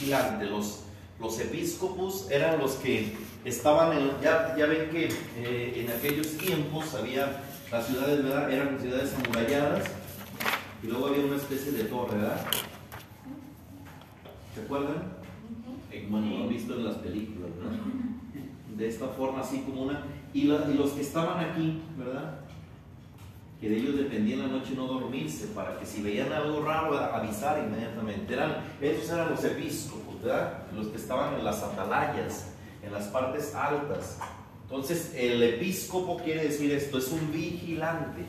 vigilante. Los, los episcopos eran los que estaban en, ya, ya ven que eh, en aquellos tiempos había las ciudades, ¿verdad? Eran ciudades amuralladas y luego había una especie de torre, ¿verdad? ¿Se acuerdan? Bueno, lo han visto en las películas, ¿verdad? De esta forma, así como una. Y, la- y los que estaban aquí, ¿verdad? Que de ellos dependía en la noche no dormirse, para que si veían algo raro, avisar inmediatamente. Eran, esos eran los episcopos, ¿verdad? Los que estaban en las atalayas, en las partes altas. Entonces, el episcopo quiere decir esto, es un vigilante.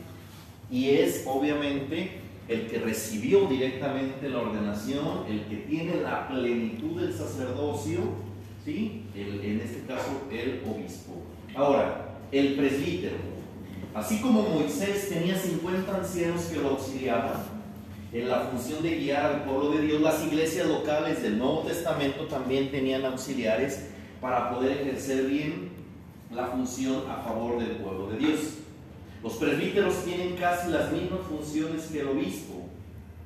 Y es obviamente el que recibió directamente la ordenación, el que tiene la plenitud del sacerdocio, ¿sí? El- en este caso, el obispo. Ahora, el presbítero. Así como Moisés tenía 50 ancianos que lo auxiliaban en la función de guiar al pueblo de Dios, las iglesias locales del Nuevo Testamento también tenían auxiliares para poder ejercer bien la función a favor del pueblo de Dios. Los presbíteros tienen casi las mismas funciones que el obispo.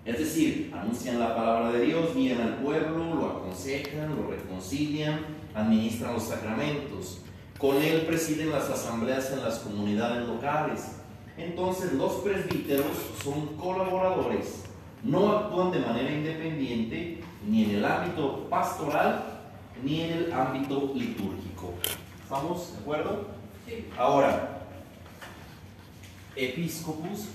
Es decir, anuncian la palabra de Dios, guían al pueblo, lo aconsejan, lo reconcilian, administran los sacramentos. Con él presiden las asambleas en las comunidades locales. Entonces los presbíteros son colaboradores, no actúan de manera independiente ni en el ámbito pastoral ni en el ámbito litúrgico. ¿Estamos de acuerdo? Sí. Ahora, episcopus.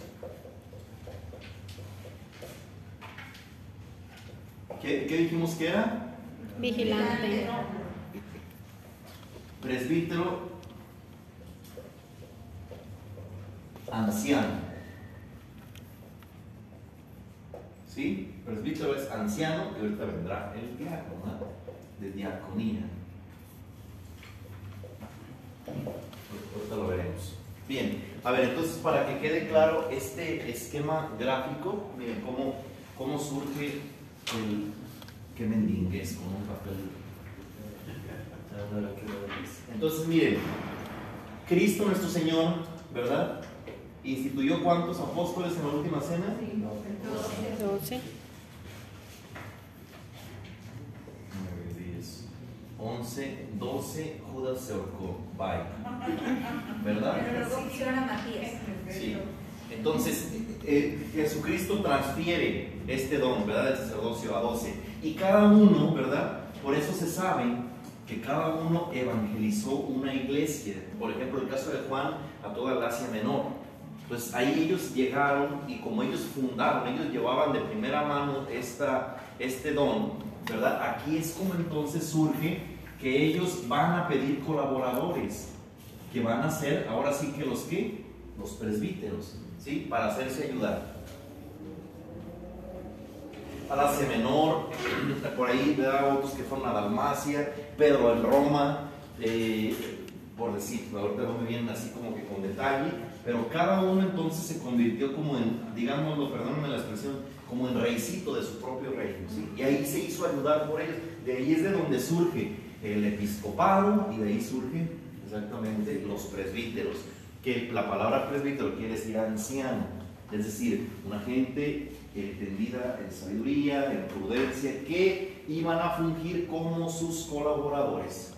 ¿Qué, qué dijimos que era? Vigilante. Presbítero anciano. ¿Sí? Presbítero es anciano y ahorita vendrá el diácono, ¿no? de diaconía. Ahorita lo veremos. Bien, a ver, entonces para que quede claro este esquema gráfico, miren cómo, cómo surge el que mendingues con un papel. Entonces, miren, Cristo nuestro Señor, ¿verdad? Instituyó cuántos apóstoles en la última cena? 12. 9, 10, 11, 12, Judas se ahorcó. Bye. ¿Verdad? Pero luego pusieron a Matías. Sí. Entonces, eh, Jesucristo transfiere este don, ¿verdad? Del sacerdocio a 12. Y cada uno, ¿verdad? Por eso se sabe que cada uno evangelizó una iglesia. Por ejemplo, el caso de Juan a toda Asia Menor. Pues ahí ellos llegaron y como ellos fundaron, ellos llevaban de primera mano esta, este don, ¿verdad? Aquí es como entonces surge que ellos van a pedir colaboradores, que van a ser ahora sí que los que, los presbíteros, ¿sí? Para hacerse ayudar. Palacio Menor, por ahí ¿verdad? otros que fueron a Dalmacia, Pedro en Roma, eh, por decir, ahorita no me vienen así como que con detalle, pero cada uno entonces se convirtió como en, digámoslo, perdónenme la expresión, como en reycito de su propio reino, ¿sí? Y ahí se hizo ayudar por ellos, de ahí es de donde surge el episcopado y de ahí surgen exactamente los presbíteros, que la palabra presbítero quiere decir anciano, es decir, una gente entendida en sabiduría, en prudencia, que iban a fungir como sus colaboradores.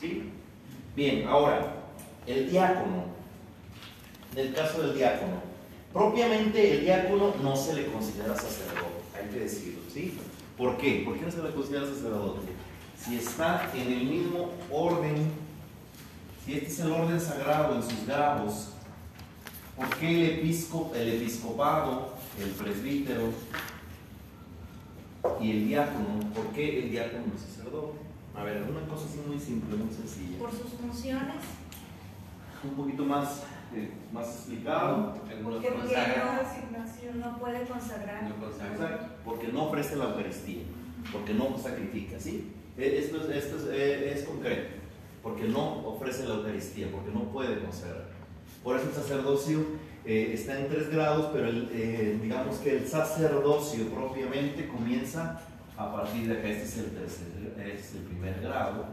¿Sí? Bien, ahora, el diácono. En el caso del diácono, propiamente el diácono no se le considera sacerdote, hay que decirlo, ¿sí? ¿Por qué? ¿Por qué no se le considera sacerdote? Si está en el mismo orden, si este es el orden sagrado en sus grados, ¿Por qué el, episco- el episcopado, el presbítero y el diácono? ¿Por qué el diácono es sacerdote? A ver, una cosa así muy simple, muy sencilla. Por sus funciones. Un poquito más, eh, más explicado. Porque no, no puede consagrar. no consagran. Exacto, Porque no ofrece la Eucaristía, porque no sacrifica, ¿sí? Eh, Esto, es, esto es, eh, es concreto, porque no ofrece la Eucaristía, porque no puede consagrar. Por eso el sacerdocio eh, está en tres grados, pero eh, digamos que el sacerdocio propiamente comienza a partir de acá. Este es el, tercer, es el primer grado,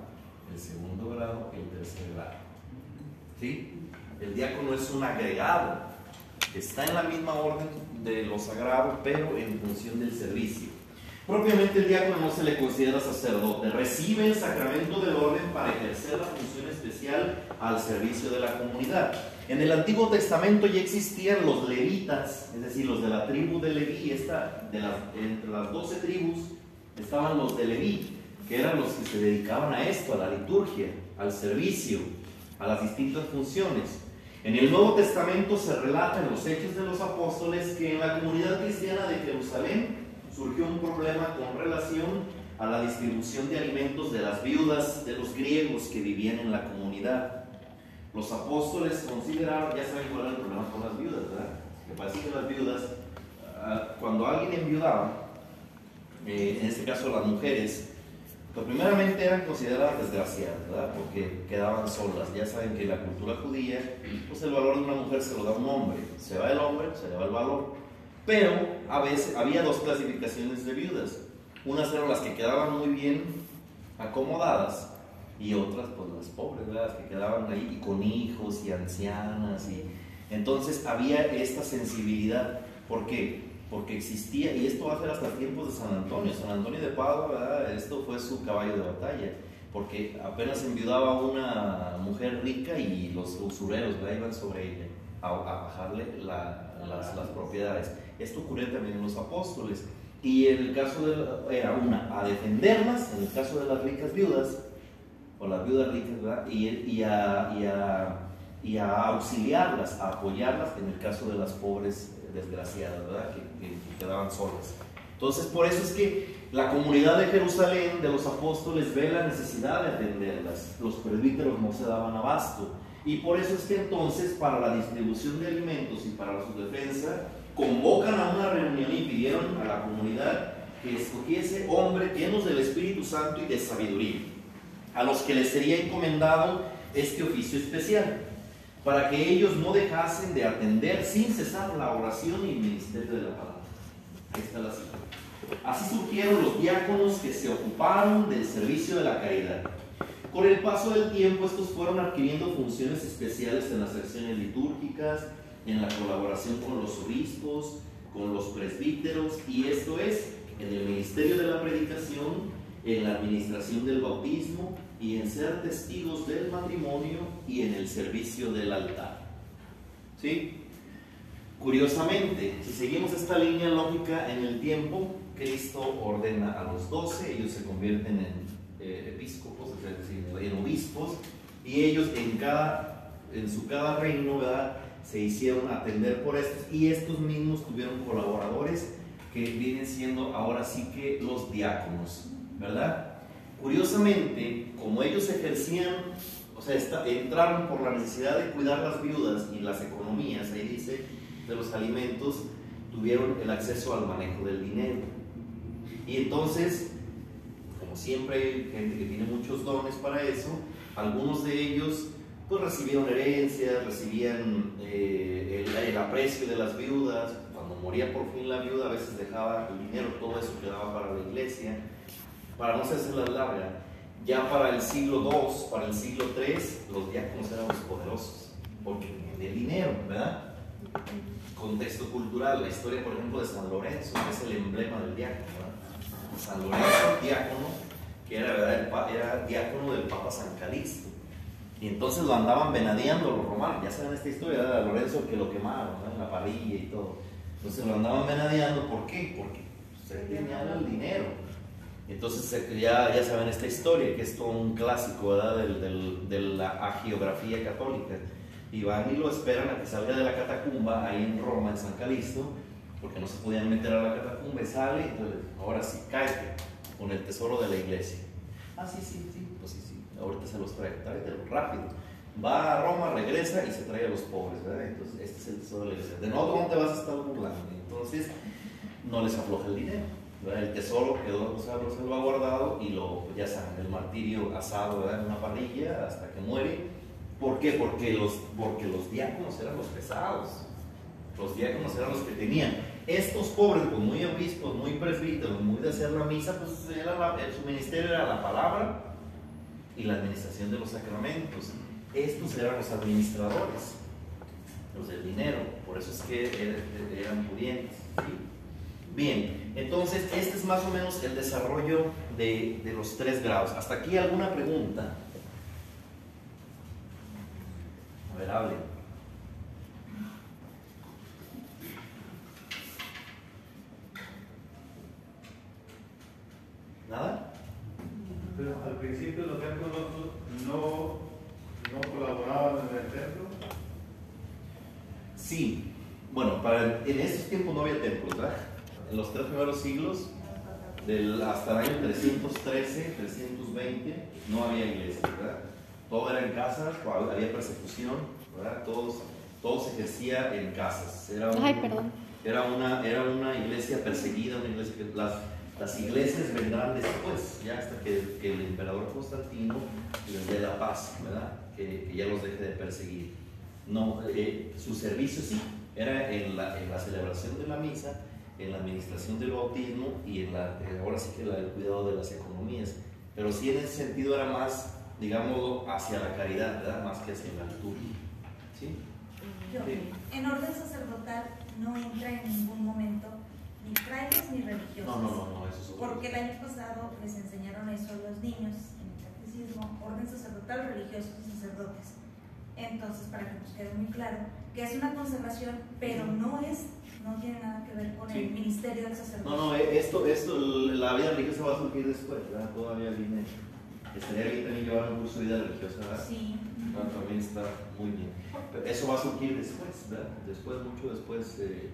el segundo grado el tercer grado. ¿Sí? El diácono es un agregado, está en la misma orden de lo sagrado, pero en función del servicio. Propiamente el diácono no se le considera sacerdote, recibe el sacramento del orden para ejercer la función especial al servicio de la comunidad. En el Antiguo Testamento ya existían los levitas, es decir, los de la tribu de Leví, entre las doce tribus estaban los de Leví, que eran los que se dedicaban a esto, a la liturgia, al servicio, a las distintas funciones. En el Nuevo Testamento se relata en los Hechos de los Apóstoles que en la comunidad cristiana de Jerusalén surgió un problema con relación a la distribución de alimentos de las viudas de los griegos que vivían en la comunidad. Los apóstoles consideraron, ya saben cuál era el problema con las viudas, ¿verdad? Que parece que las viudas, ah, cuando alguien enviudaba, eh, en este caso las mujeres, pues primeramente eran consideradas desgraciadas, ¿verdad? Porque quedaban solas. Ya saben que en la cultura judía, pues el valor de una mujer se lo da un hombre. Se va el hombre, se le va el valor. Pero a veces había dos clasificaciones de viudas. Unas eran las que quedaban muy bien acomodadas y otras pues las pobres, ¿verdad? Las que quedaban ahí y con hijos y ancianas. Y... Entonces había esta sensibilidad. ¿Por qué? porque existía, y esto va a ser hasta tiempos de San Antonio, San Antonio de Padua, esto fue su caballo de batalla, porque apenas enviudaba una mujer rica y los usureros iban sobre ella a, bajarle las, las, propiedades. Esto ocurrió también en los apóstoles. Y en el caso de, era una, a defenderlas, en el caso de las ricas viudas, o las viudas ricas. Y, a, auxiliarlas, a apoyarlas en el caso de las pobres desgraciadas, ¿verdad? Que, quedaban solas. Entonces, por eso es que la comunidad de Jerusalén, de los apóstoles, ve la necesidad de atenderlas. Los presbíteros no se daban abasto. Y por eso es que entonces, para la distribución de alimentos y para su defensa, convocan a una reunión y pidieron a la comunidad que escogiese hombres llenos del Espíritu Santo y de sabiduría, a los que les sería encomendado este oficio especial para que ellos no dejasen de atender sin cesar la oración y el ministerio de la palabra. Esta es la cita. Así surgieron los diáconos que se ocuparon del servicio de la caridad. Con el paso del tiempo, estos fueron adquiriendo funciones especiales en las secciones litúrgicas, en la colaboración con los obispos, con los presbíteros, y esto es en el ministerio de la predicación, en la administración del bautismo, y en ser testigos del matrimonio y en el servicio del altar. ¿Sí? Curiosamente, si seguimos esta línea lógica en el tiempo, Cristo ordena a los doce, ellos se convierten en eh, episcopos, en obispos, y ellos en, cada, en su cada reino ¿verdad? se hicieron atender por estos, y estos mismos tuvieron colaboradores que vienen siendo ahora sí que los diáconos, ¿verdad? Curiosamente, como ellos ejercían, o sea, entraron por la necesidad de cuidar las viudas y las economías, ahí dice, de los alimentos, tuvieron el acceso al manejo del dinero. Y entonces, como siempre hay gente que tiene muchos dones para eso, algunos de ellos pues recibieron herencias, recibían eh, el, el, aprecio de las viudas, cuando moría por fin la viuda a veces dejaba el dinero, todo eso quedaba para la iglesia, para no hacerse la larga, ya para el siglo II, para el siglo III, los diáconos eran los poderosos, porque el dinero, ¿verdad? Contexto cultural, la historia, por ejemplo, de San Lorenzo, que es el emblema del diácono, ¿verdad? San Lorenzo, diácono, que era, ¿verdad? era diácono del Papa San Calixto. Y entonces lo andaban venadeando los romanos, ya saben esta historia, de Lorenzo que lo quemaron en la parrilla y todo. Entonces lo andaban venadeando, ¿por qué? Porque se tenía el dinero. Entonces ya, ya saben esta historia, que es todo un clásico ¿verdad? Del, de la agiografía católica. Y van y lo esperan a que salga de la catacumba ahí en Roma, en San Calixto, porque no se podían meter a la catacumba y sale, entonces ahora sí, cae con el tesoro de la iglesia. Ah, sí, sí, sí, pues sí, sí, ahorita se los trae, tráetelo rápido. Va a Roma, regresa y se trae a los pobres, ¿verdad? Entonces este es el tesoro de la iglesia. De no, ¿dónde te vas a estar burlando? Entonces no les afloja el dinero. El tesoro quedó salvaguardado y lo, ya saben, el martirio asado en una parrilla hasta que muere. ¿Por qué? Porque los, porque los diáconos eran los pesados. Los diáconos eran los que tenían. Estos pobres, pues muy obispos, muy presbíteros, muy de hacer la misa, pues su ministerio era la palabra y la administración de los sacramentos. Estos eran los administradores, los del dinero. Por eso es que eran, pudientes. Bien, entonces este es más o menos el desarrollo de, de los tres grados. ¿Hasta aquí alguna pregunta? A ver, hable. ¿Nada? Pero al principio los templos no, no colaboraban en el templo. Sí, bueno, para, en esos tiempos no había templos, ¿verdad? En los tres primeros siglos, del, hasta el año 313, 320, no había iglesia, ¿verdad? Todo era en casas, había persecución, ¿verdad? Todos, todo se ejercía en casas. Era un- Ay, perdón. Era una, era una iglesia perseguida, una iglesia que las, las iglesias vendrán después, ya hasta que, que el emperador Constantino les dé la paz, ¿verdad? Que, que ya los deje de perseguir. No, eh, su servicio sí, era en la, en la celebración de la misa, en la administración del bautismo y en la, eh, ahora sí que la- el cuidado de las economías. Pero sí en ese sentido era más, digamos, hacia la caridad, ¿verdad? Más que hacia la liturgia. ¿Sí? Yo, Sí. en orden sacerdotal no entra en ningún momento ni frailes ni religiosos. No, no, no, no, eso es. Porque el año pasado les enseñaron eso a los niños en el catecismo, orden sacerdotal, religiosos y sacerdotes. Entonces, para que nos quede muy claro, que es una consagración, pero no es, no tiene nada que ver con Sí. el ministerio del sacerdote. No, no, eh, esto, esto, la vida religiosa va a surgir después, ¿verdad? Todavía viene. Estaría bien también llevar un curso de vida religiosa, ¿verdad? Sí. Ah, También está muy bien. Pero eso va a surgir después, ¿verdad? Después, mucho después, eh,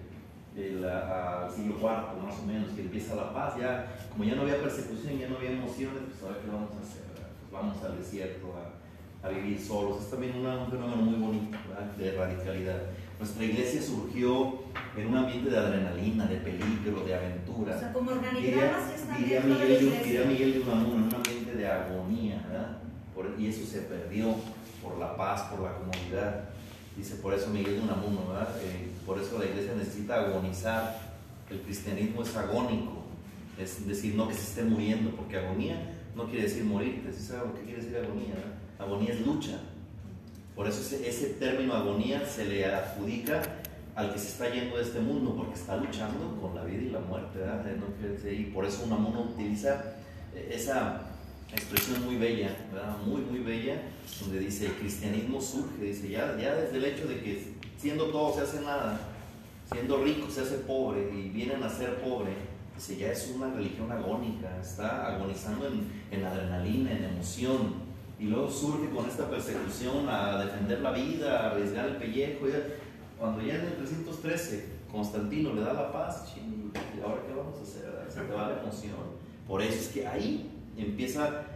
el, al siglo IV, más o menos, que empieza la paz. Ya, como ya no había persecución, ya no había emociones, pues ahora qué vamos a hacer, ¿verdad? Pues vamos al desierto a, a vivir solos. Es también una- un fenómeno muy bonito, ¿verdad? De radicalidad. Nuestra iglesia surgió en un ambiente de adrenalina, de peligro, de aventura. O sea, como Diría, organigramas están diría la Miguel, de- diría Miguel de Unamuno, en un ambiente de agonía, ¿verdad? Por- y eso se perdió por la paz, por la comodidad. Dice por eso Miguel de Unamuno, ¿verdad? Eh, por eso la iglesia necesita agonizar. El cristianismo es agónico, es decir, no que se esté muriendo, porque agonía no quiere decir morirte, ¿sí sabe lo que quiere decir agonía? verdad? Agonía es lucha. Por eso ese, ese término agonía se le adjudica al que se está yendo de este mundo, porque está luchando con la vida y la muerte, ¿verdad? Eh, Y por eso Unamuno utiliza eh, esa expresión muy bella, ¿verdad? Muy, muy bella, donde dice, cristianismo surge, dice, ya, ya desde el hecho de que siendo todo se hace nada, siendo rico se hace pobre y vienen a ser pobre, dice, ya es una religión agónica, está agonizando en adrenalina, en emoción, y luego surge con esta persecución a defender la vida, a arriesgar el pellejo, cuando ya en el 313 Constantino le da la paz, ching, ¿y ahora qué vamos a hacer? Se te va la emoción. Por eso es que ahí empieza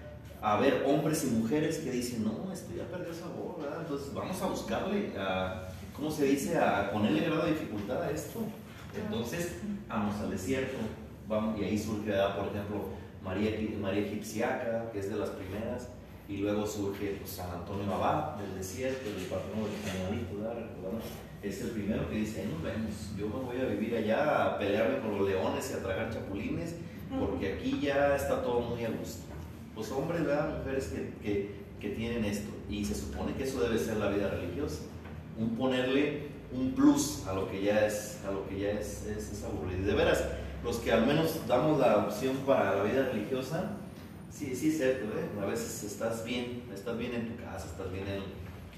a haber hombres y mujeres que dicen, no, esto ya perdió sabor, ¿verdad? Entonces vamos a buscarle, a, ¿cómo se dice? A ponerle grado de dificultad a esto. Entonces, vamos al desierto, vamos, y ahí surge, ¿verdad? por ejemplo, María, María Egipciaca, que es de las primeras, y luego surge pues, San Antonio Abad del desierto, del Cañadito, ¿verdad? Recordamos, es el primero que dice, ahí nos vemos, yo me voy a vivir allá a pelearme con los leones y a tragar chapulines, porque aquí ya está todo muy a gusto. Los hombres, ¿verdad? Mujeres que, que, que tienen esto, y se supone que eso debe ser la vida religiosa, un ponerle un plus a lo que ya es, a lo que ya es, es, es aburrido. De veras, los que al menos damos la opción para la vida religiosa, sí, sí es cierto, ¿eh? a veces estás bien, estás bien en tu casa, estás bien en,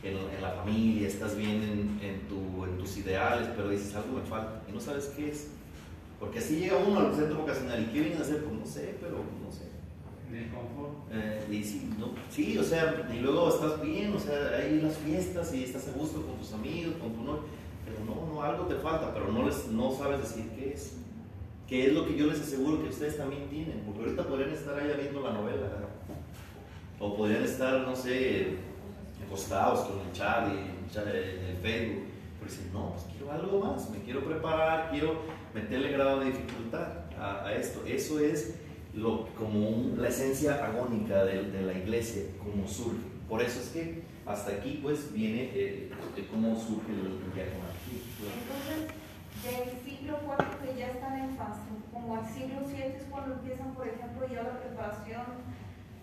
en, en la familia, estás bien en, en, tu, en tus ideales, pero dices algo me falta y no sabes qué es. Porque así llega uno al centro vocacional y ¿qué vienen a hacer? Pues no sé, pero no sé. Ni confort. Eh, y sí, no, sí, o sea, y luego estás bien, o sea, hay las fiestas y estás a gusto con tus amigos, con tu novio, pero no, no, algo te falta, pero no, les, no sabes decir qué es. ¿Qué es lo que yo les aseguro que ustedes también tienen? Porque ahorita podrían estar allá viendo la novela, o podrían estar, no sé, acostados con el chat y en el Facebook, pero dicen, no, pues quiero algo más, me quiero preparar, quiero meterle grado de dificultad a, a esto. Eso es lo, como un- la esencia agónica de, de la iglesia, como surge. Por eso es que hasta aquí pues viene eh, cómo surge el, diaconato. Entonces, del siglo IV que ya están en fase, como al siglo VII es cuando empiezan, por ejemplo, ya la preparación,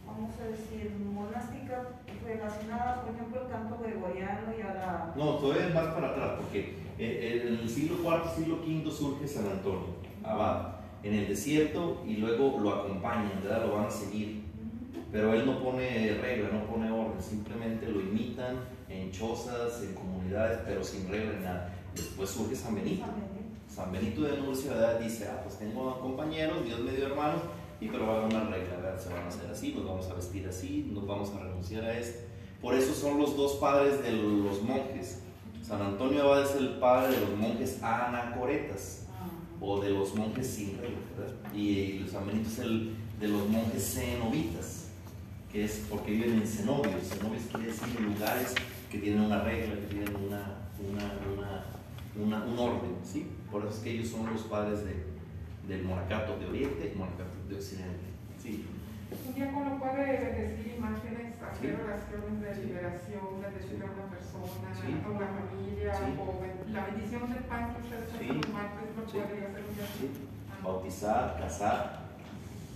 vamos a decir, monástica relacionada, por ejemplo, al canto gregoriano y a la... No, todavía es más para atrás, porque Eh, En el siglo IV, siglo V surge San Antonio, abad, en el desierto y luego lo acompañan, ¿verdad? Lo van a seguir. Pero él no pone regla, no pone orden, simplemente lo imitan en chozas, en comunidades, pero sin regla ni nada. Después surge San Benito. San Benito de Nurcia ¿verdad? dice, ah, pues tengo compañeros, Dios me dio hermanos, y pero va a haber una regla, ¿verdad? se van a hacer así, nos vamos a vestir así, nos vamos a renunciar a esto. Por eso son los dos padres de los monjes. San Antonio Abad es el padre de los monjes anacoretas, o de los monjes sin regla, ¿verdad? Y San Benito es el de los monjes cenobitas, que es porque viven en cenobios. Cenobios quiere decir lugares que tienen una regla, que tienen una, una, una, una- un orden, ¿sí? Por eso es que ellos son los padres de, del monacato de Oriente y monacato de Occidente, ¿sí? Un diácono puede bendecir imágenes, hacer Sí. oraciones de liberación, bendecir a una persona, a una familia, ben- la bendición del pan que ustedes hacen los martes lo puede hacer un diácono. Ah. Bautizar, casar.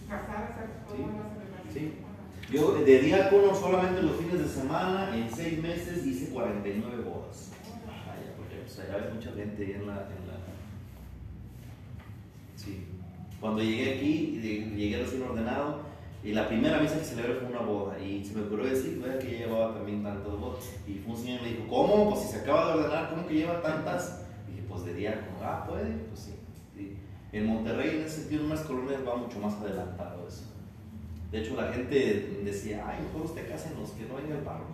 Casar, hacer toda Sí. una celebración. Sí. Ajá. Yo de diácono solamente los fines de semana, en seis meses hice 49 bodas. Pues, allá hay mucha gente ahí en la, en la... Sí. Cuando llegué aquí, llegué recién ordenado, y la primera misa que celebré fue una boda, y se me ocurrió decir, vea que ya llevaba también tantas bodas. Y fue un señor y me dijo, ¿cómo? Pues si se acaba de ordenar, ¿cómo que lleva tantas? Y dije, pues de diácono, ah, puede, pues sí. sí. En Monterrey, en ese sentido, en unas colonias va mucho más adelantado eso. De hecho, la gente decía, ay, mejor usted cásenos, que no venga el párroco.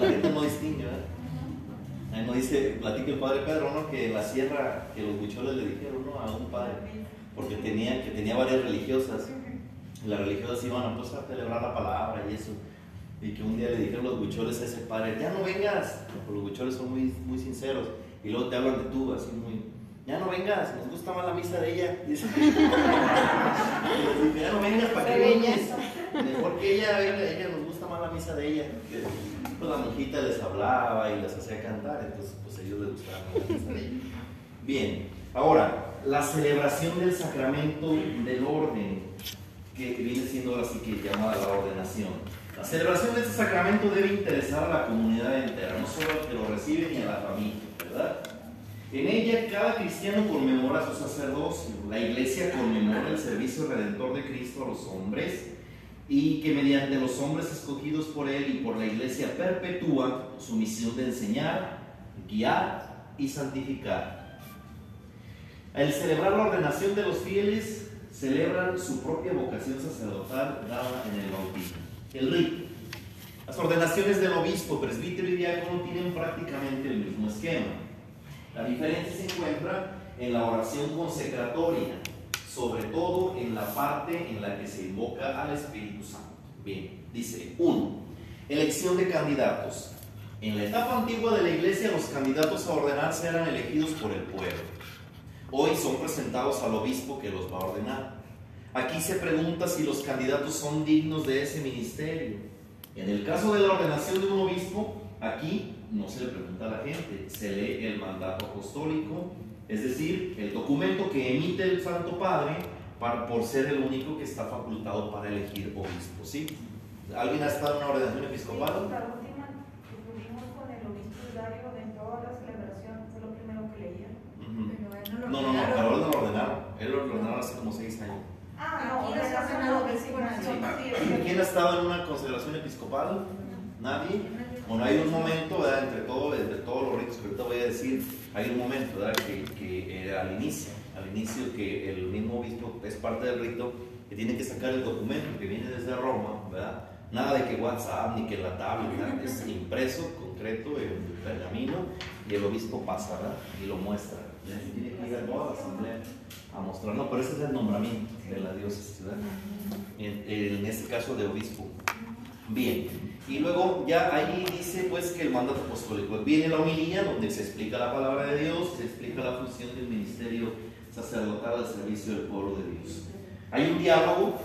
La gente no distingue, ¿verdad? Ahí nos dice, platica el padre Pedro, ¿no? Que en la sierra, que los bucholes le dijeron, ¿no? A un padre, porque tenía, que tenía varias religiosas. Y las religiosas iban a, pues, a celebrar la palabra y eso. Y que un día le dijeron los bucholes a ese padre, ya no vengas. Porque los bucholes son muy, muy sinceros. Y luego te hablan de tú, así muy, ya no vengas, nos gusta más la misa de ella. Y ya no vengas, ¿para ella. vienes? Mejor que ella venga, ella nos la misa de ella. Que, pues, la monjita les hablaba y les hacía cantar, entonces pues a ellos les gustaba la misa de ella. Bien, ahora, la celebración del sacramento del orden, que viene siendo ahora sí que llamada la ordenación. La celebración de este sacramento debe interesar a la comunidad entera, no solo al que lo recibe ni a la familia, ¿verdad? En ella cada cristiano conmemora su sacerdocio. La iglesia conmemora el servicio redentor de Cristo a los hombres y que mediante los hombres escogidos por él y por la iglesia perpetúa su misión de enseñar, guiar y santificar. Al celebrar la ordenación de los fieles, celebran su propia vocación sacerdotal dada en el bautismo. El rito. Las ordenaciones del obispo, presbítero y diácono tienen prácticamente el mismo esquema. La diferencia se encuentra en la oración consecratoria, sobre todo en la parte en la que se invoca al Espíritu Santo. Bien, dice 1. Elección de candidatos. En la etapa antigua de la iglesia, los candidatos a ordenarse eran elegidos por el pueblo. Hoy son presentados al obispo que los va a ordenar. Aquí se pregunta si los candidatos son dignos de ese ministerio. En el caso de la ordenación de un obispo, aquí no se le pregunta a la gente, se lee el mandato apostólico, es decir, el documento que emite el Santo Padre para, por ser el único que está facultado para elegir obispo. ¿sí? ¿Alguien ha estado en una ordenación episcopal? Sí, la última que tuvimos con el obispo Hilario en toda la celebración fue lo primero que leía. No No, no, pero él no lo ordenaron. Él lo ordenaron hace como seis años. Ah, no, ¿Quién ha estado en una consagración episcopal? ¿Nadie? Bueno, hay un momento, ¿verdad? Entre, todo, entre todos los ritos que ahorita voy a decir, hay un momento, ¿verdad? Que, que era al inicio, al inicio que el mismo obispo es parte del rito, que tiene que sacar el documento que viene desde Roma, ¿verdad? Nada de que WhatsApp ni que la tablet, es impreso, concreto, en pergamino, y el obispo pasa, ¿verdad? Y lo muestra. Y tiene que ir a toda la asamblea a mostrar, no, pero ese es el nombramiento de la diócesis, ¿verdad? En, en este caso de obispo. Bien, y luego ya ahí dice pues que el mandato apostólico viene la homilía donde se explica la palabra de Dios, se explica la función del ministerio sacerdotal al servicio del pueblo de Dios. Hay un diálogo.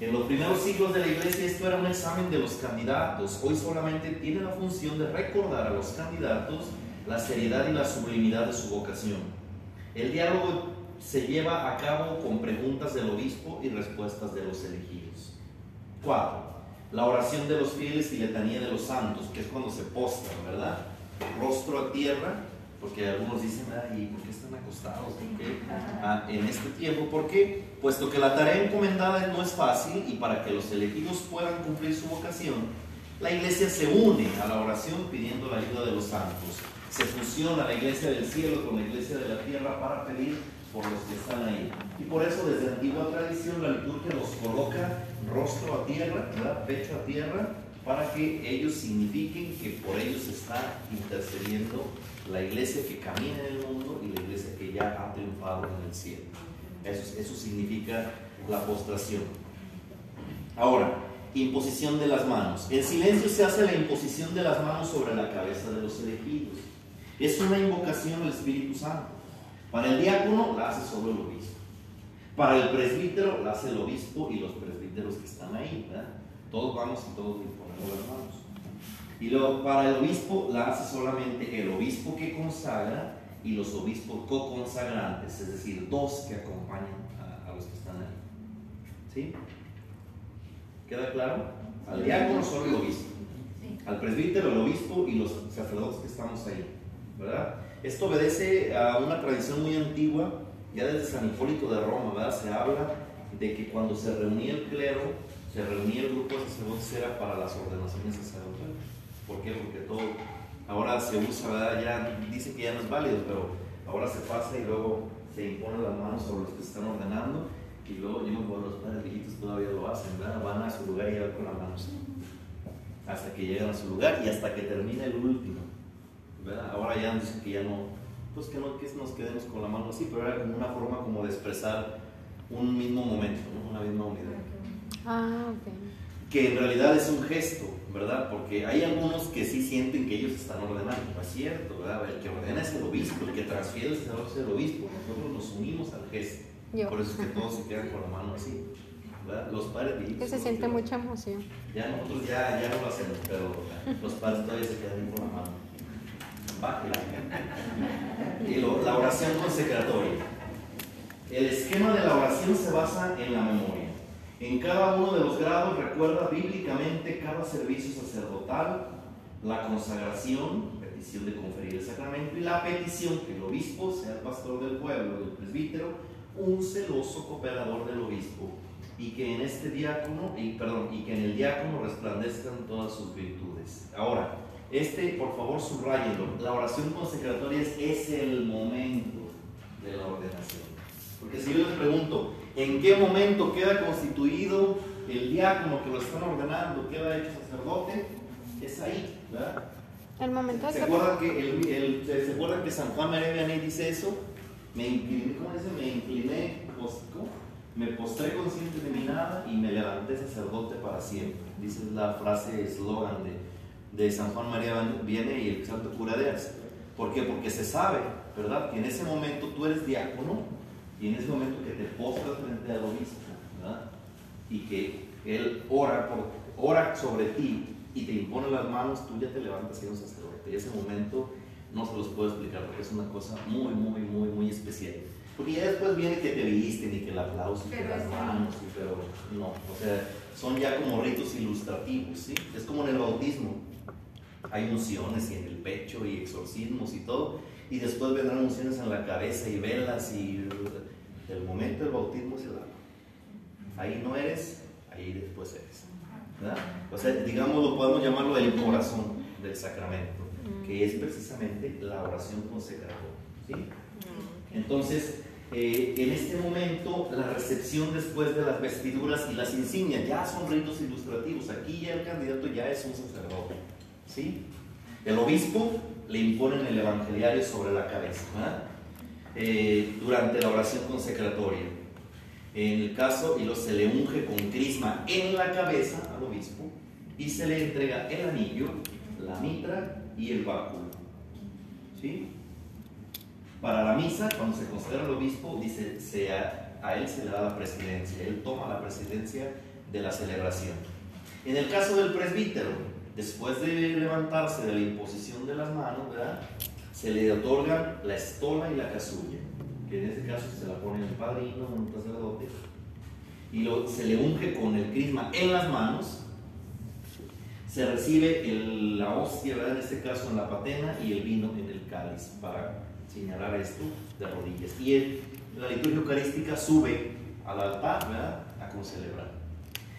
En los primeros siglos de la iglesia esto era un examen de los candidatos. Hoy solamente tiene la función de recordar a los candidatos la seriedad y la sublimidad de su vocación. El diálogo se lleva a cabo con preguntas del obispo y respuestas de los elegidos. 4. La oración de los fieles y letanía de los santos, que es cuando se postran, ¿verdad? Rostro a tierra Porque algunos dicen, ay, ¿por qué están acostados? ¿Por qué? Ah, en este tiempo, ¿por qué? Puesto que la tarea encomendada no es fácil y para que los elegidos puedan cumplir su vocación, la iglesia se une a la oración pidiendo la ayuda de los santos. Se fusiona la iglesia del cielo con la iglesia de la tierra para pedir por los que están ahí. Y por eso desde antigua tradición la liturgia los coloca rostro a tierra, pecho a tierra, para que ellos signifiquen que por ellos está intercediendo la iglesia que camina en el mundo y la iglesia que ya ha triunfado en el cielo. Eso, eso significa la postración. Ahora, imposición de las manos. En silencio se hace la imposición de las manos sobre la cabeza de los elegidos. Es una invocación al Espíritu Santo. Para el diácono la hace solo el obispo. Para el presbítero la hace el obispo y los presbíteros que están ahí. Todos vamos y todos imponemos las. Y luego para el obispo la hace solamente el obispo que consagra y los obispos co-consagrantes, es decir, dos que acompañan a, a los que están ahí. ¿Sí? ¿Queda claro? Al diácono solo el obispo. Al presbítero el obispo y los sacerdotes que estamos ahí. ¿Verdad? Esto obedece a una tradición muy antigua, ya desde San Hipólito de Roma, ¿verdad? Se habla de que cuando se reunía el clero, se reunía el grupo de sacerdotes era para las ordenaciones sacerdotales. ¿Por qué? Porque todo ahora se usa, ¿verdad? Ya dice que ya no es válido, pero ahora se pasa y luego se imponen las manos sobre los que se están ordenando y luego yo me acuerdo, los padres viejitos todavía lo hacen, ¿verdad? Van a su lugar y van con las manos hasta que llegan a su lugar y hasta que termine el último. ¿verdad? Ahora ya dicen que ya no, pues que no que nos quedemos con la mano así, pero era como una forma como de expresar un mismo momento, ¿no? una misma unidad. Ah, ok. Que en realidad es un gesto, ¿verdad? Porque hay algunos que sí sienten que ellos están ordenando, no es cierto, ¿verdad? El que ordena es el obispo, el que transfiere el sacerdote es el obispo, nosotros nos unimos al gesto. Yo. Por eso es que todos se quedan con la mano así. ¿verdad? Los padres viejitos, Que se siente mucha emoción. Ya nosotros ya, ya no lo hacemos, pero los padres todavía se quedan con la mano. Bájela. Y lo- la oración consecratoria. El esquema de la oración se basa en la memoria. En cada uno de los grados recuerda bíblicamente cada servicio sacerdotal, la consagración, petición de conferir el sacramento y la petición que el obispo sea el pastor del pueblo, el presbítero, un celoso cooperador del obispo y que en este diácono, y, perdón, y que en el diácono resplandezcan todas sus virtudes. Ahora, este, por favor, subrayenlo. La oración consecratoria es, es el momento de la ordenación. Porque si yo les pregunto, ¿en qué momento queda constituido el diácono que lo están ordenando, queda hecho sacerdote? Es ahí, ¿verdad? El momento ¿Se acuerdan que, el, el- ¿se acuerdan que San Juan María Vianney dice eso? Me incliné, ¿cómo dice? Me incliné, ¿cómo? me postré consciente de mi nada y me levanté sacerdote para siempre. Dice la frase eslogan de, de San Juan María Vianney y el santo cura de Ars. ¿Por qué? Porque se sabe, ¿verdad? Que en ese momento tú eres diácono y en ese momento que te postras frente al obispo, ¿verdad? Y que él ora, por, ora sobre ti y te impone las manos, tú ya te levantas siendo sacerdote. Y ese momento no se los puedo explicar porque es una cosa muy, muy, muy, muy especial. Porque ya después viene que te visten y que el aplauso y que las manos, y pero no, o sea, son ya como ritos ilustrativos, ¿sí? Es como en el bautismo. Hay unciones y en el pecho y exorcismos y todo, y después vendrán unciones en la cabeza y velas y el momento del bautismo es el agua. Ahí no eres, ahí después eres. ¿verdad? O sea, digamos, lo podemos llamarlo el corazón del sacramento, que es precisamente la oración consecratoria. ¿sí? Entonces, eh, en este momento, la recepción después de las vestiduras y las insignias ya son ritos ilustrativos. Aquí ya el candidato ya es un sacerdote. ¿sí? El obispo le imponen el evangeliario sobre la cabeza. Eh, durante la oración consecratoria. En el caso, y lo, se le unge con crisma en la cabeza al obispo y se le entrega el anillo, la mitra y el báculo. ¿Sí? Para la misa, cuando se considera el obispo, dice, se a él se le da la presidencia, él toma la presidencia de la celebración. En el caso del presbítero, después de levantarse de la imposición de las manos, se le otorgan la estola y la casulla, que en este caso se la pone el padrino, un sacerdote, y se le unge con el crisma en las manos, se recibe el- la hostia, ¿verdad? En este caso en la patena y el vino en el cáliz para señalar esto de rodillas. Y la liturgia eucarística sube al altar, ¿verdad? A concelebrar.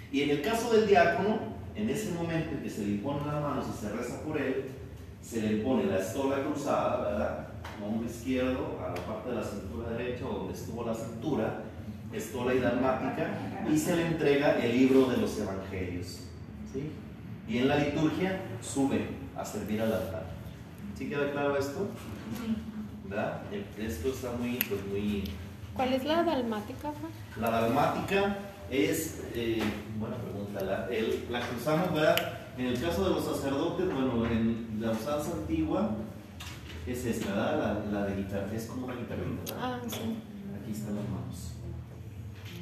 Y en el caso del diácono, en ese momento en que se le imponen las manos y se reza por él, se le pone la estola cruzada, ¿verdad? Hombro izquierdo a la parte de la cintura derecha, donde estuvo la cintura, estola y dalmática, y se le entrega el libro de los evangelios. ¿sí? Y en la liturgia sube a servir al altar. ¿Sí queda claro esto? ¿Verdad? Esto está muy, pues muy ¿Cuál es la dalmática? La dalmática es, eh, buena pregunta, la, el- la que usamos, ¿verdad? En el caso de los sacerdotes, bueno, en la usanza antigua es esta, ¿verdad? La, la de guitarra, es como una guitarrita, ¿verdad? Ah, sí. Aquí están las manos.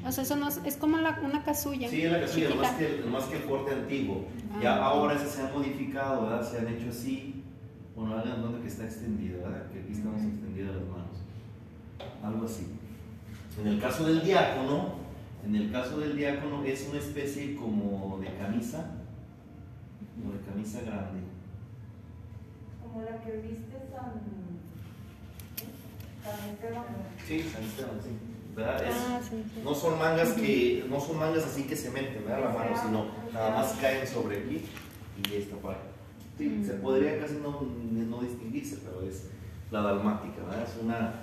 O sea, eso no es, es como la- una casulla. Sí, es la casulla, más que, más que el corte antiguo. Ya Ah. ahora esas se han modificado, ¿verdad? Se han hecho así. Bueno, hagan donde que está extendida, ¿verdad? Que aquí estamos extendidas las manos. Algo así. En el caso del diácono, en el caso del diácono es una especie como de camisa, como de camisa grande. Como la que viste San, San Esteban. Sí, San Esteban, sí. ¿Verdad? Es- Ah, sí, sí. no son mangas que, no son mangas así que se meten, ¿verdad? La mano, sino nada más caen sobre aquí y esta parte. Sí, se podría casi no, no distinguirse, pero es la dalmática, ¿verdad? Es una,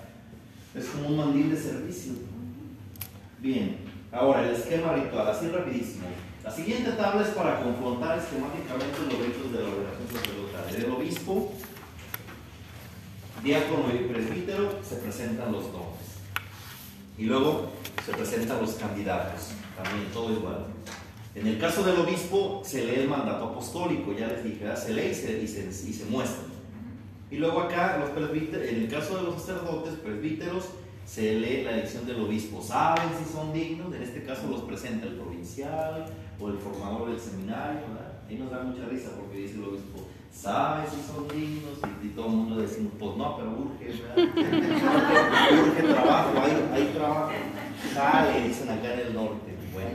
es como un mandil de servicio. Bien, ahora el esquema ritual, así rapidísimo. La siguiente tabla es para confrontar esquemáticamente los ritos de la ordenación sacerdotal. El obispo, diácono y presbítero se presentan los nombres. Y luego se presentan los candidatos, también todo igual. En el caso del obispo se lee el mandato apostólico, ya les dije, se lee y se, y se, y se muestra. Y luego acá, los presbíteros, en el caso de los sacerdotes, presbíteros, se lee la elección del obispo. Saben si son dignos, en este caso los presenta el provincial o el formador del seminario. ¿verdad? Ahí nos da mucha risa porque dice el obispo, ¿sabe si son dignos? Y, todo el mundo decimos, pues no, pero urge, urge trabajo, hay, hay trabajo. Sale, dicen acá en el norte. Bueno,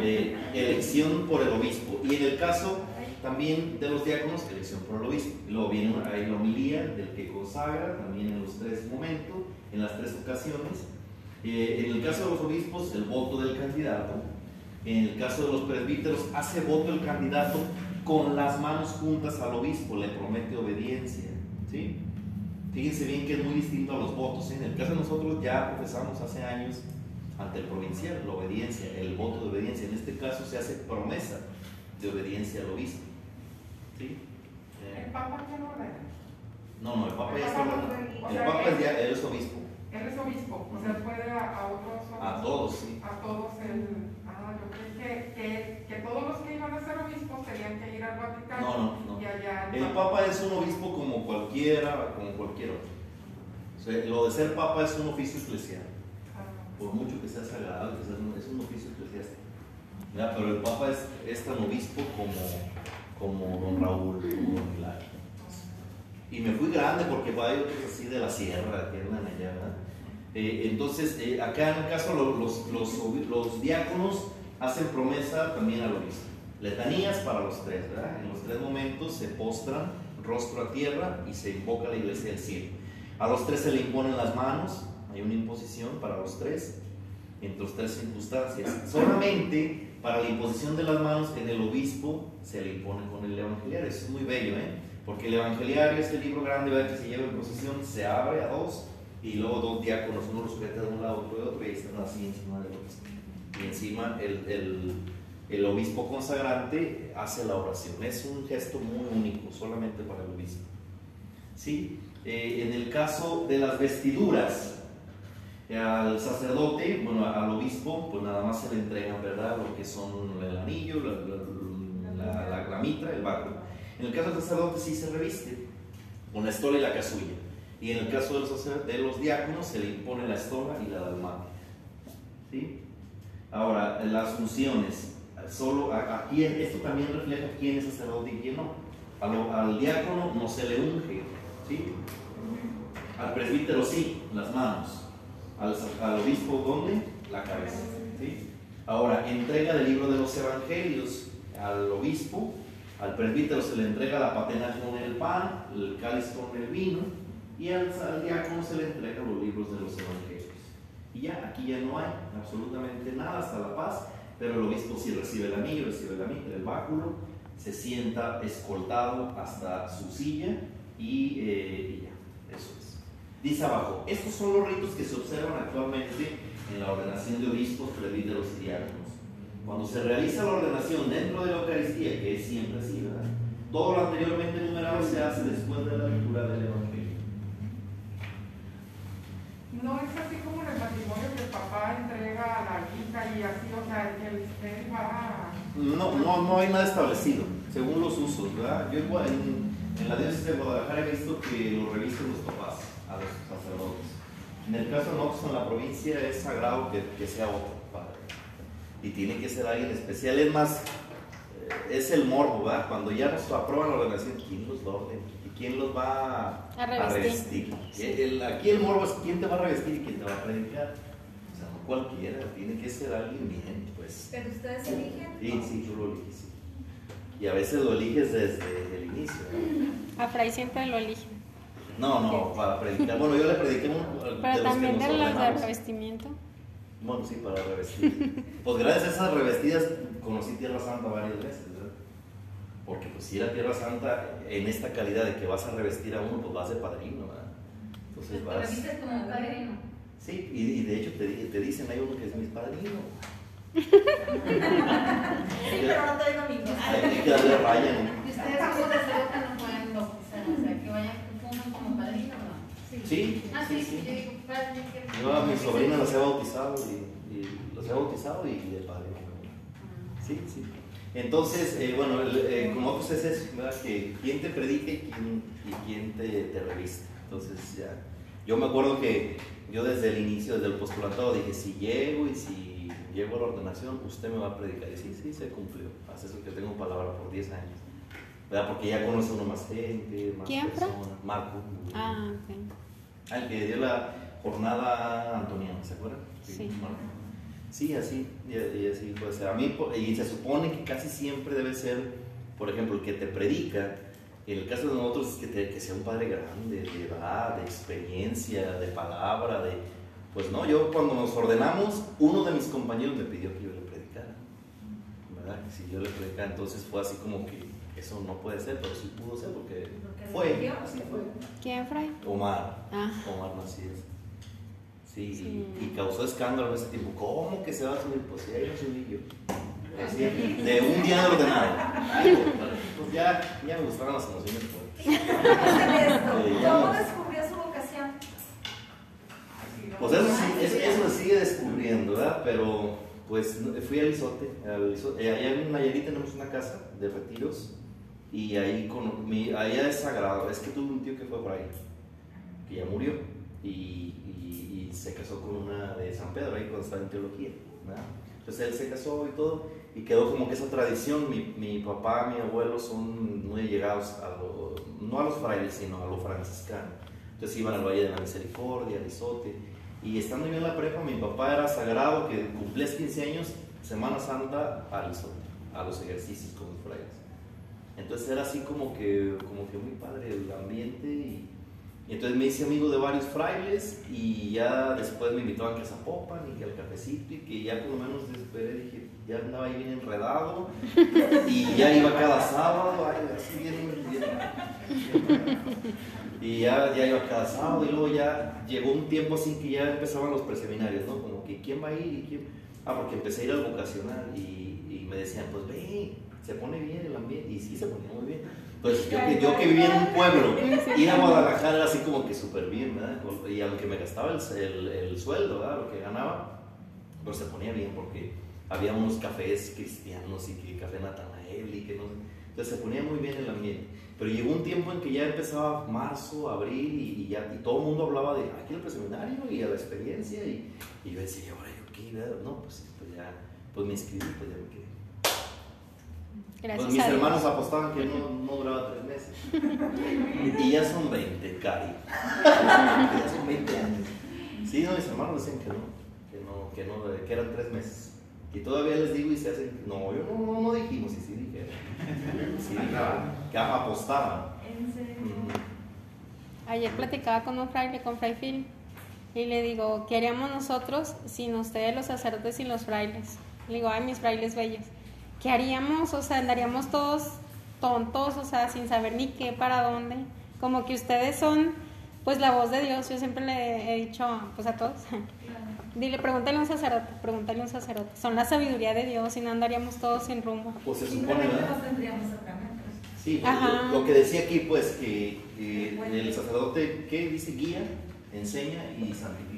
eh, elección por el obispo. Y en el caso también de los diáconos, elección por el obispo. Luego viene ahí la homilía del que consagra, también en los tres momentos, en las tres ocasiones. Eh, en el caso de los obispos, el voto del candidato. En el caso de los presbíteros, hace voto el candidato con las manos juntas al obispo, le promete obediencia. ¿sí? Fíjense bien que es muy distinto a los votos. ¿eh? En el caso de nosotros ya profesamos hace años ante el provincial la obediencia, el voto de obediencia. En este caso se hace promesa de obediencia al obispo. ¿sí? ¿El Papa qué ordena? No, no, el Papa ya está El Papa es- ya, él es obispo. Él es obispo, o sea, puede a, a otros A todos, sí. A todos el. Ah, yo creí que, que, que todos los que iban a ser obispos tenían que ir al Vaticano. No, no, no. Y allá. El Papa es un obispo como cualquiera, como cualquier otro. O sea, lo de ser Papa es un oficio eclesial. Ah, Por mucho que sea sagrado, que sea es un oficio eclesiástico. Pero el Papa es, es tan obispo como, como don Raúl, como don Hilario. Y me fui grande porque hay otros así de la sierra que andan allá. ¿verdad? Eh, entonces, eh, acá en el caso lo- los, los, los diáconos hacen promesa también al obispo. Letanías para los tres, ¿verdad? En los tres momentos se postran rostro a tierra y se invoca la iglesia del cielo. A los tres se le imponen las manos, hay una imposición para los tres, entre las tres circunstancias. Solamente para la imposición de las manos en el obispo se le impone con el evangeliario. Eso es muy bello, ¿eh? Porque el evangeliario es el libro grande ¿verdad? que se lleva en procesión, se abre a dos y luego dos diáconos, uno lo sujeta de un lado, otro de otro y ahí están así encima de otros. Y encima el, el, el obispo consagrante hace la oración. Es un gesto muy único, solamente para el obispo. ¿Sí? Eh, en el caso de las vestiduras, al sacerdote, bueno, al obispo, pues nada más se le entregan, ¿verdad? Lo que son el anillo, la, la, la- la- mitra, el báculo. En el caso del sacerdote sí se reviste con la estola y la casulla. Y en el caso de los, de los diáconos se le impone la estola y la dalmática. ¿Sí? Ahora, las funciones. Solo a- aquí esto también refleja quién es sacerdote y quién no. A al diácono no se le unge, ¿sí? Al presbítero sí, las manos. Al, al obispo, ¿dónde? La cabeza. ¿sí? Ahora, entrega del libro de los evangelios al obispo Al presbítero se le entrega la patena con el pan, el cáliz con el vino, y al, al diácono se le entrega los libros de los evangelios. Y ya, aquí ya no hay absolutamente nada hasta la paz, pero el obispo sí recibe el anillo, recibe la mitra, el báculo, se sienta escoltado hasta su silla y, eh, ya, eso es. Dice abajo, estos son los ritos que se observan actualmente en la ordenación de obispos, presbíteros y diáconos. Cuando se realiza la ordenación dentro de la Eucaristía, que es siempre así, ¿verdad? Todo lo anteriormente enumerado se hace después de la lectura del Evangelio. No es así como en el matrimonio que el papá entrega a la hija y así, o sea, que usted va a... No, no, no hay nada establecido, según los usos, ¿verdad? Yo igual en, en la diócesis de Guadalajara he visto que lo revisten los papás a los sacerdotes. En el caso de nosotros en la provincia es sagrado que, que sea otro. Y tiene que ser alguien especial. Es más, eh, es el morbo, ¿verdad? Cuando ya nos aprueban la ordenación, ¿quién los va a quién los va A revestir. El- el- aquí el morbo es quién te va a revestir y quién te va a predicar. O sea, no cualquiera, tiene que ser alguien bien, pues. Pero ustedes eligen. Sí, sí, tú lo eliges. sí. Y a veces lo eliges desde el inicio. ¿no? A Fray siempre lo eligen. No, no, para predicar. Bueno, yo le prediqué un, de Pero los también que de las de revestimiento. Bueno, sí, para revestir. Pues gracias a esas revestidas conocí Tierra Santa varias veces, ¿verdad? Porque pues si era Tierra Santa en esta calidad de que vas a revestir a uno, pues vas de padrino, ¿verdad? Entonces Te vas... revistes como padrino. Sí, y, y de hecho te, te dicen, hay uno que es mi padrino. Sí, pero no te digo mi Hay, hay que darle raya, ¿no? Y ustedes como sacerdotes no pueden bautizar, o sea, que vayan, que pongan como padrino, ¿no? Sí, Ah, sí, sí, yo digo, padre. Yo a mi sobrina los he bautizado y, y los he bautizado y de padre. Sí, sí. Entonces, eh, bueno, el- eh, como pues es eso, ¿verdad? Que quién te predica y quién, y quién te, te reviste. Entonces, ya. Yo me acuerdo que yo desde el inicio, desde el postulantado, dije: si llego y si llego a la ordenación, usted me va a predicar. Y sí, sí, se cumplió. Hace eso que tengo palabra por 10 años. ¿Verdad? Porque ya conoce uno más gente, más ¿Quién fue? personas. Marco. Ah, ok. Al que dio la jornada antoniana, ¿se acuerdan? Sí. Sí, así, y, y así puede ser. A mí, y se supone que casi siempre debe ser, por ejemplo, el que te predica, en el caso de nosotros es que, te- que sea un padre grande, de edad, de experiencia, de palabra, de... Pues no, yo cuando nos ordenamos, uno de mis compañeros me pidió que yo le predicara, ¿verdad? Si yo le predicara, entonces fue así como que eso no puede ser, pero sí pudo ser Porque fue, así fue. ¿Quién, Fray? Omar. Ah. Omar Macías. Sí, Sí. Y, causó escándalo en ese tiempo. ¿Cómo que se va a subir? Pues sí, ahí lo subí yo. Así, de un día de ordenado. Ay, Pues ya, ya me gustaban las emociones. pues. Sí, ¿Cómo descubrió su vocación? Pues eso, sí, eso, eso se sigue descubriendo, ¿verdad? Pero pues fui al Isote. Al Isote. Eh, allá en Nayarit tenemos una casa de retiros. Y ahí con, mi, allá es sagrado. Es que tuve un tío que fue por ahí, que ya murió. Y, y- y se casó con una de San Pedro ahí cuando estaba en teología. ¿verdad? Entonces él se casó y todo. Y quedó como que esa tradición. Mi, mi papá, mi abuelo son muy llegados a lo, no a los frailes, sino a lo franciscano. Entonces iban al Valle de la Misericordia, al Isote. Y estando yo en la prepa, mi papá era sagrado, que cumplías 15 años, Semana Santa, al Isote, a los ejercicios con los frailes. Entonces era así como que, como que muy padre el ambiente. Y, y entonces me hice amigo de varios frailes y ya después me invitaban que a Zapopan y que al cafecito y que ya por lo menos después dije, ya andaba ahí bien enredado y ya iba cada sábado, ay, así bien, bien, y ya, ya iba cada sábado y luego ya llegó un tiempo así que ya empezaban los preseminarios, ¿no? Como que quién va a ir y quién... Ah, porque empecé a ir al vocacional y, y me decían, pues ve, se pone bien el ambiente y sí se ponía muy bien. Entonces yo, que- yo que vivía en un pueblo, ir a Guadalajara era así como que súper bien, ¿verdad? Y aunque me gastaba el, el, el sueldo, ¿verdad? Lo que ganaba, pero se ponía bien porque había unos cafés cristianos y que café Natanael y que no sé. Entonces se ponía muy bien el ambiente. Pero llegó un tiempo en que ya empezaba marzo, abril y, ya y todo el mundo hablaba de aquí el preseminario y a la experiencia y, y yo decía, ¿y ahora yo qué? verdad? No, pues, pues ya, pues me inscribí, pues ya me quedé. Gracias Pues mis a Dios. hermanos apostaban que no, no duraba tres meses. Y ya son 20, Cari. ya son 20 años. Sí, no, mis hermanos decían que no, que no, que no, que eran tres meses. Y todavía les digo y se hacen, no, yo no, no, no dijimos, y sí dijeron. Sí dijeron, que apostaban. En serio. Ujú. Ayer platicaba con un fraile, con Fray Phil, y le digo, ¿qué haríamos nosotros sin ustedes los sacerdotes y los frailes? Le digo, ay, mis frailes bellos, ¿qué haríamos? O sea, andaríamos todos tontos, o sea, sin saber ni qué, para dónde. Como que ustedes son, pues, la voz de Dios. Yo siempre le he dicho, pues, a todos. Dile, pregúntale a un sacerdote, pregúntale a un sacerdote. Son la sabiduría de Dios y no andaríamos todos sin rumbo. Pues se supone, Simplemente ¿verdad? no tendríamos sacramentos. Sí, Ajá. lo, lo que decía aquí, pues, que, que el sacerdote, ¿qué dice? Guía, enseña y santifica.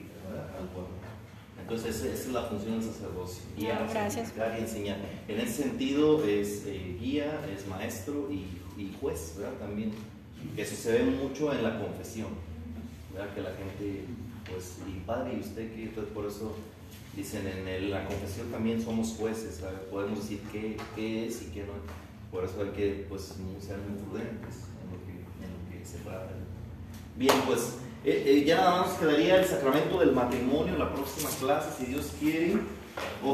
Entonces, esa es la función del sacerdocio, guiar, gracias. santificar y enseñar. En ese sentido, es eh, guía, es maestro y, y juez, ¿verdad? También. Que eso se ve mucho en la confesión, ¿verdad? Que la gente, pues, y padre, y usted, que entonces por eso dicen en el- la confesión también somos jueces, ¿sabes? Podemos decir qué, qué es y qué no. Por eso hay que, pues, ser muy prudentes en lo que, en lo que se trata. Bien, pues, eh, eh, ya nada más quedaría el sacramento del matrimonio la próxima clase, si Dios quiere.